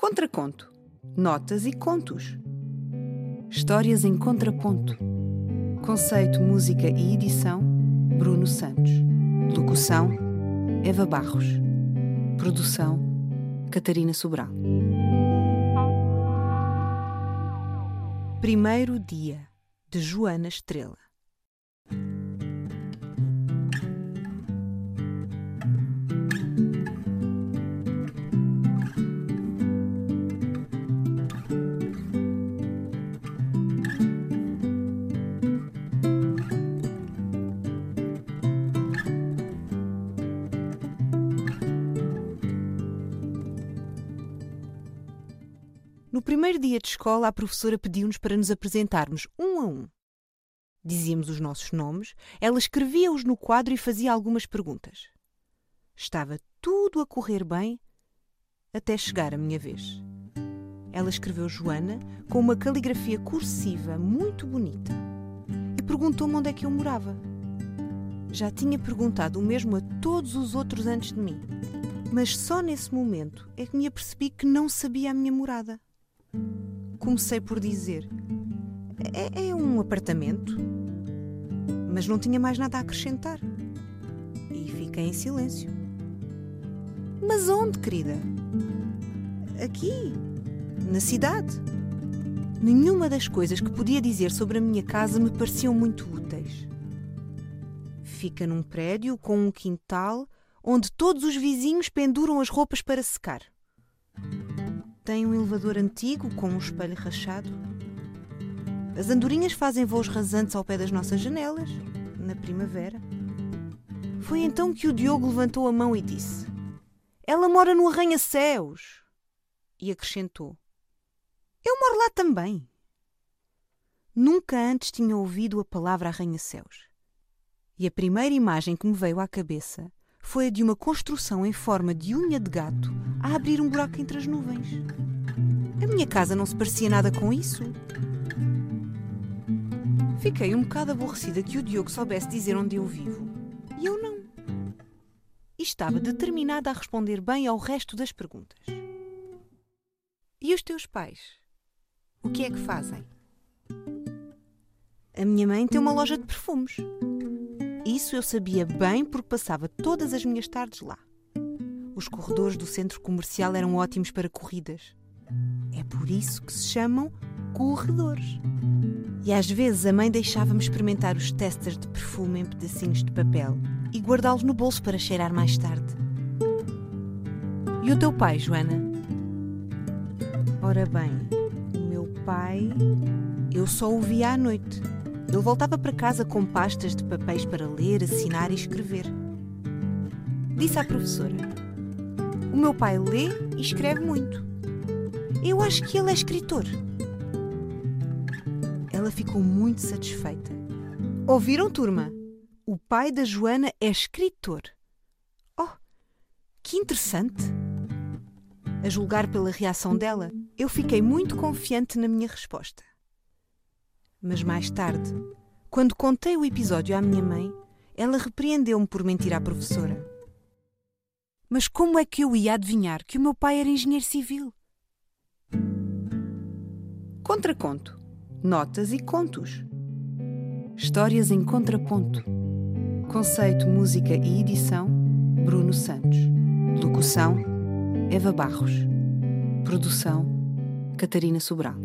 Contraconto. Notas e contos. Histórias em contraponto. Conceito, música e edição: Bruno Santos. Locução: Eva Barros. Produção: Catarina Sobral. Primeiro dia de Joana Estrela. No primeiro dia de escola, a professora pediu-nos para nos apresentarmos um a um. Dizíamos os nossos nomes, ela escrevia-os no quadro e fazia algumas perguntas. Estava tudo a correr bem até chegar a minha vez. Ela escreveu Joana com uma caligrafia cursiva muito bonita e perguntou-me onde é que eu morava. Já tinha perguntado o mesmo a todos os outros antes de mim, mas só nesse momento é que me apercebi que não sabia a minha morada. Comecei por dizer: é, é, um apartamento. Mas não tinha mais nada a acrescentar. E fiquei em silêncio. Mas onde, querida? Aqui, na cidade. Nenhuma das coisas que podia dizer sobre a minha casa me pareciam muito úteis. Fica num prédio com um quintal onde todos os vizinhos penduram as roupas para secar. Tem um elevador antigo com um espelho rachado. As andorinhas fazem voos rasantes ao pé das nossas janelas, na primavera. Foi então que o Diogo levantou a mão e disse: Ela mora no arranha-céus. E acrescentou: Eu moro lá também. Nunca antes tinha ouvido a palavra arranha-céus. E a primeira imagem que me veio à cabeça foi a de uma construção em forma de unha de gato a abrir um buraco entre as nuvens. A minha casa não se parecia nada com isso. Fiquei um bocado aborrecida que o Diogo soubesse dizer onde eu vivo. E eu não. E estava determinada a responder bem ao resto das perguntas. E os teus pais? O que é que fazem? A minha mãe tem uma loja de perfumes. Isso eu sabia bem porque passava todas as minhas tardes lá. Os corredores do centro comercial eram ótimos para corridas. É por isso que se chamam corredores. E às vezes a mãe deixava-me experimentar os testers de perfume em pedacinhos de papel e guardá-los no bolso para cheirar mais tarde. E o teu pai, Joana? Ora bem, o meu pai eu só o via à noite. Ele voltava para casa com pastas de papéis para ler, assinar e escrever. Disse à professora: O meu pai lê e escreve muito. Eu acho que ele é escritor. Ela ficou muito satisfeita. Ouviram, turma? O pai da Joana é escritor. Oh, que interessante! A julgar pela reação dela, eu fiquei muito confiante na minha resposta. Mas mais tarde, quando contei o episódio à minha mãe, ela repreendeu-me por mentir à professora. Mas como é que eu ia adivinhar que o meu pai era engenheiro civil? Contraconto. Notas e contos. Histórias em contraponto. Conceito, música e edição: Bruno Santos. Locução: Eva Barros. Produção: Catarina Sobral.